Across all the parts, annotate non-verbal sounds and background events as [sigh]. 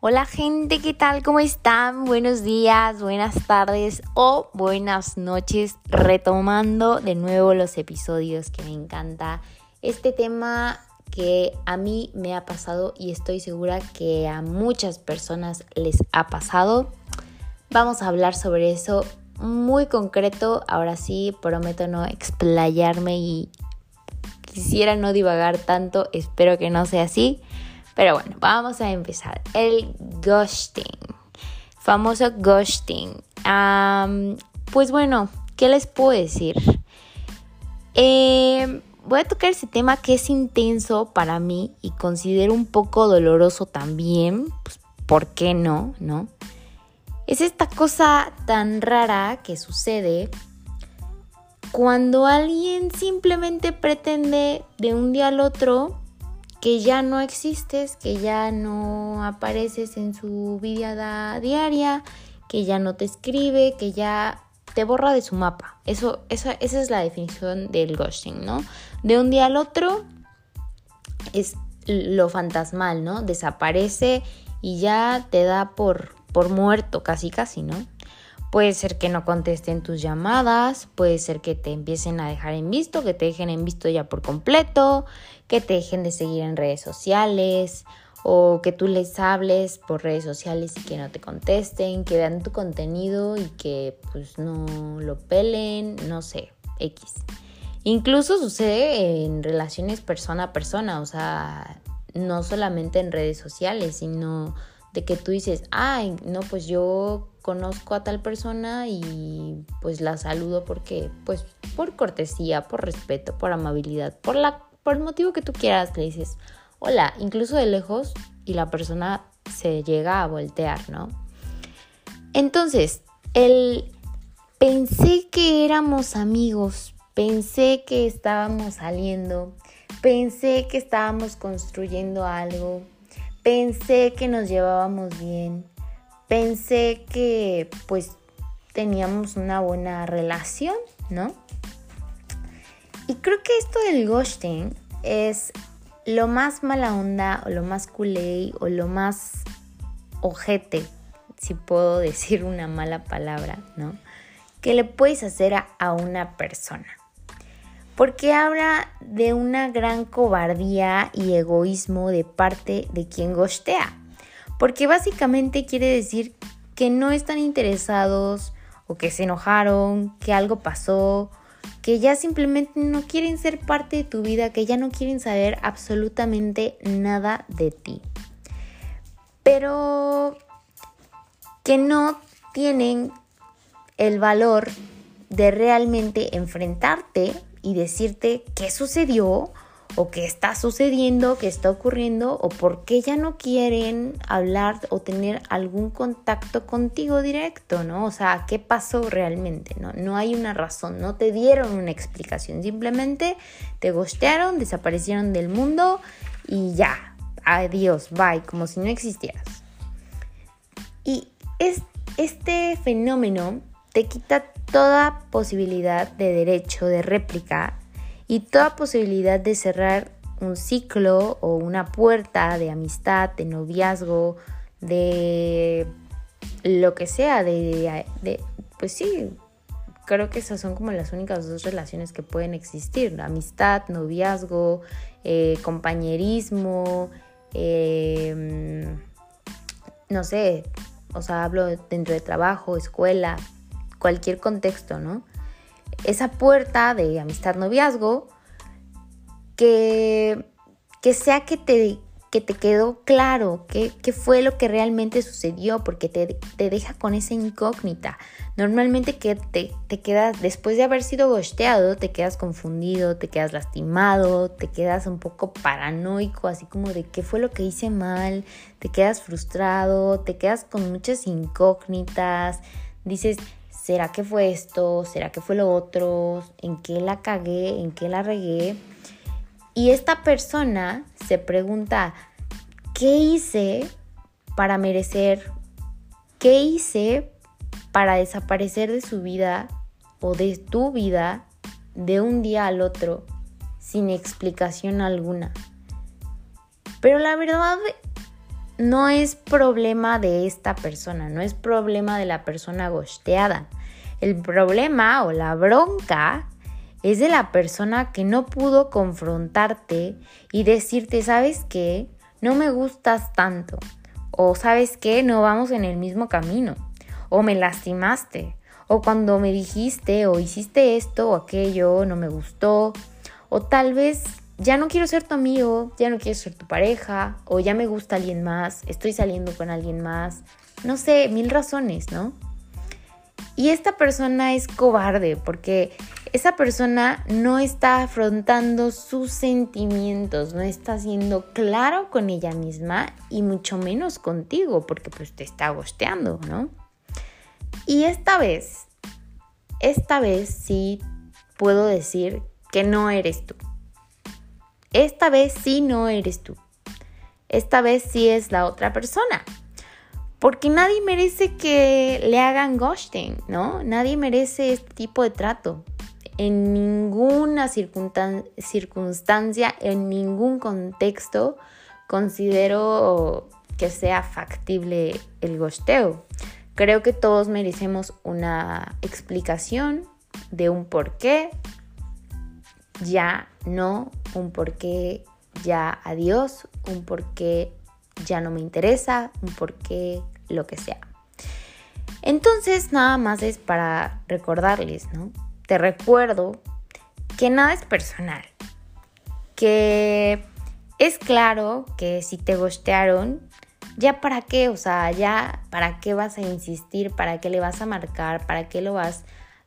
Hola gente, ¿qué tal? ¿Cómo están? Buenos días, buenas tardes o buenas noches. Retomando de nuevo los episodios que me encanta. Este tema que a mí me ha pasado y estoy segura que a muchas personas les ha pasado. Vamos a hablar sobre eso muy concreto. Ahora sí, prometo no explayarme y quisiera no divagar tanto. Espero que no sea así. Pero bueno, vamos a empezar. El ghosting. Famoso ghosting. pues bueno, ¿qué les puedo decir? Eh, voy a tocar ese tema que es intenso para mí y considero un poco doloroso también. Pues, ¿por qué no? ¿No? Es esta cosa tan rara que sucede cuando alguien simplemente pretende de un día al otro que ya no existes, que ya no apareces en su vida diaria, que ya no te escribe, que ya te borra de su mapa. Eso, esa, esa es la definición del ghosting, ¿no? De un día al otro es lo fantasmal, ¿no? Desaparece y ya te da por, por muerto, casi casi, ¿no? Puede ser que no contesten tus llamadas, puede ser que te empiecen a dejar en visto, que te dejen en visto ya por completo, que te dejen de seguir en redes sociales o que tú les hables por redes sociales y que no te contesten, que vean tu contenido y que pues no lo pelen, no sé, X. Incluso sucede en relaciones persona a persona, o sea, no solamente en redes sociales, sino de que tú dices, ay, no, pues yo conozco a tal persona y pues la saludo porque, pues por cortesía, por respeto, por amabilidad, por, la, por el motivo que tú quieras, le dices, hola, incluso de lejos y la persona se llega a voltear, ¿no? Entonces, el pensé que éramos amigos, pensé que estábamos saliendo, pensé que estábamos construyendo algo, pensé que nos llevábamos bien, pensé que pues teníamos una buena relación, ¿no? Y creo que esto del ghosting es lo más mala onda o lo más culé o lo más ojete, si puedo [laughs] decir una mala palabra, ¿no? Que le puedes hacer a, a una persona. Porque habla de una gran cobardía y egoísmo de parte de quien ghostea. Porque básicamente quiere decir que no están interesados o que se enojaron, que algo pasó, que ya simplemente no quieren ser parte de tu vida, que ya no quieren saber absolutamente nada de ti. Pero que no tienen el valor de realmente enfrentarte y decirte qué sucedió o qué está sucediendo, qué está ocurriendo o por qué ya no quieren hablar o tener algún contacto contigo directo, ¿no? O sea, ¿qué pasó realmente? No, no hay una razón, no te dieron una explicación, simplemente te gostearon, desaparecieron del mundo y ya, adiós, bye, como si no existieras. Y es, este fenómeno te quita toda posibilidad de derecho de réplica y toda posibilidad de cerrar un ciclo o una puerta de amistad, de noviazgo, de lo que sea, de, pues sí, creo que esas son como las únicas dos relaciones que pueden existir, amistad, noviazgo, eh, compañerismo, em, no sé, o sea, hablo dentro de trabajo, escuela, cualquier contexto, ¿no? esa puerta de amistad noviazgo que, que sea que te, que te quedó claro qué, fue lo que realmente sucedió, porque te, deja con esa incógnita. Normalmente que te, te, quedas, después de haber sido gosteado, te quedas confundido, te quedas lastimado, te quedas un poco paranoico, así como de qué fue lo que hice mal, te quedas frustrado, te quedas con muchas incógnitas, dices, ¿Será que fue esto? ¿Será que fue lo otro? ¿En qué la cagué? ¿En qué la regué? Y esta persona se pregunta, ¿qué hice para merecer? ¿Qué hice para desaparecer de su vida o de tu vida de un día al otro sin explicación alguna? Pero la verdad no es problema de esta persona, no es problema de la persona gosteada. El problema o la bronca es de la persona que no pudo confrontarte y decirte, ¿sabes qué? No me gustas tanto. O sabes qué? No vamos en el mismo camino. O me lastimaste. O cuando me dijiste o hiciste esto o aquello, no me gustó. O tal vez ya no quiero ser tu amigo, ya no quiero ser tu pareja. O ya me gusta alguien más, estoy saliendo con alguien más. No sé, mil razones, ¿no? Y esta persona es cobarde porque esa persona no está afrontando sus sentimientos, no está siendo claro con ella misma y mucho menos contigo porque pues te está gosteando, ¿no? Y esta vez, esta vez sí puedo decir que no eres tú. Esta vez sí no eres tú. Esta vez sí es la otra persona. Porque nadie merece que le hagan ghosting, ¿no? Nadie merece este tipo de trato en ninguna circunstancia, en ningún contexto considero que sea factible el gosteo. Creo que todos merecemos una explicación de un por qué, ya no, un por qué ya adiós, un por qué ya no me interesa, un por qué lo que sea. Entonces nada más es para recordarles, ¿no? te recuerdo que nada es personal, que es claro que si te gostearon, ya para qué, o sea, ya para qué vas a insistir, para qué le vas a marcar, para qué lo vas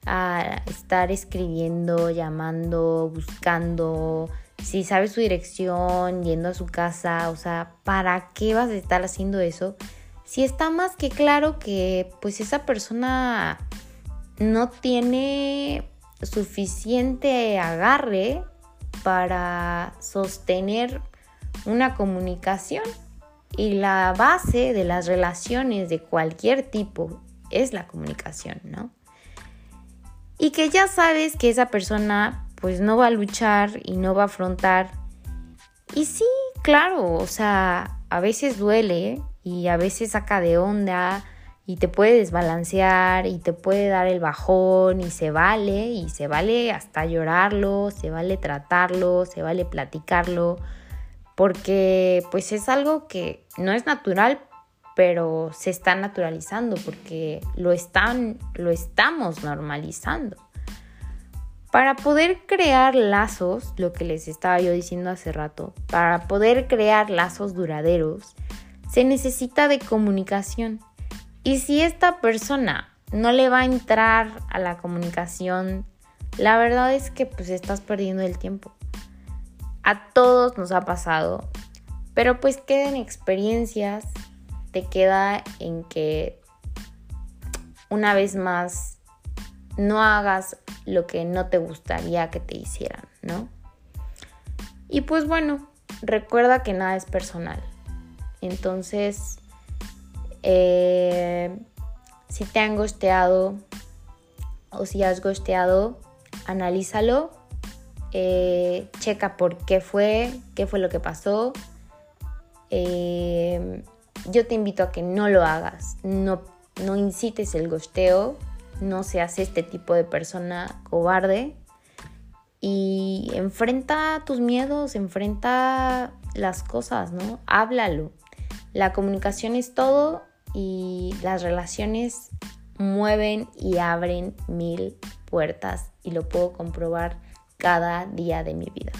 a estar escribiendo, llamando, buscando, si sabes su dirección, yendo a su casa, o sea, ¿para qué vas a estar haciendo eso? Si está más que claro que pues esa persona no tiene suficiente agarre para sostener una comunicación y la base de las relaciones de cualquier tipo es la comunicación, ¿no? Y que ya sabes que esa persona pues no va a luchar y no va a afrontar. Y sí, claro, o sea, a veces duele y a veces saca de onda y te puede desbalancear y te puede dar el bajón y se vale y se vale hasta llorarlo, se vale tratarlo, se vale platicarlo, porque pues es algo que no es natural, pero se está naturalizando porque lo están lo estamos normalizando. Para poder crear lazos, lo que les estaba yo diciendo hace rato, para poder crear lazos duraderos, se necesita de comunicación y si esta persona no le va a entrar a la comunicación, la verdad es que pues estás perdiendo el tiempo. A todos nos ha pasado, pero pues quedan experiencias, te queda en que una vez más no hagas lo que no te gustaría que te hicieran, ¿no? Y pues bueno, recuerda que nada es personal. Entonces, eh, si te han gosteado o si has gosteado, analízalo. Eh, checa por qué fue, qué fue lo que pasó. Eh, yo te invito a que no lo hagas, no, no incites el gosteo, no seas este tipo de persona cobarde y enfrenta tus miedos, enfrenta las cosas, ¿no? Háblalo. La comunicación es todo y las relaciones mueven y abren mil puertas y lo puedo comprobar cada día de mi vida.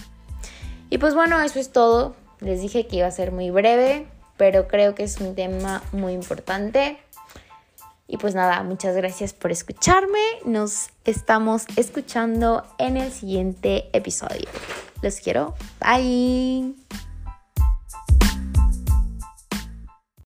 Y pues bueno, eso es todo. Les dije que iba a ser muy breve, pero creo que es un tema muy importante. Y pues nada, muchas gracias por escucharme. Nos estamos escuchando en el siguiente episodio. Los quiero. Bye.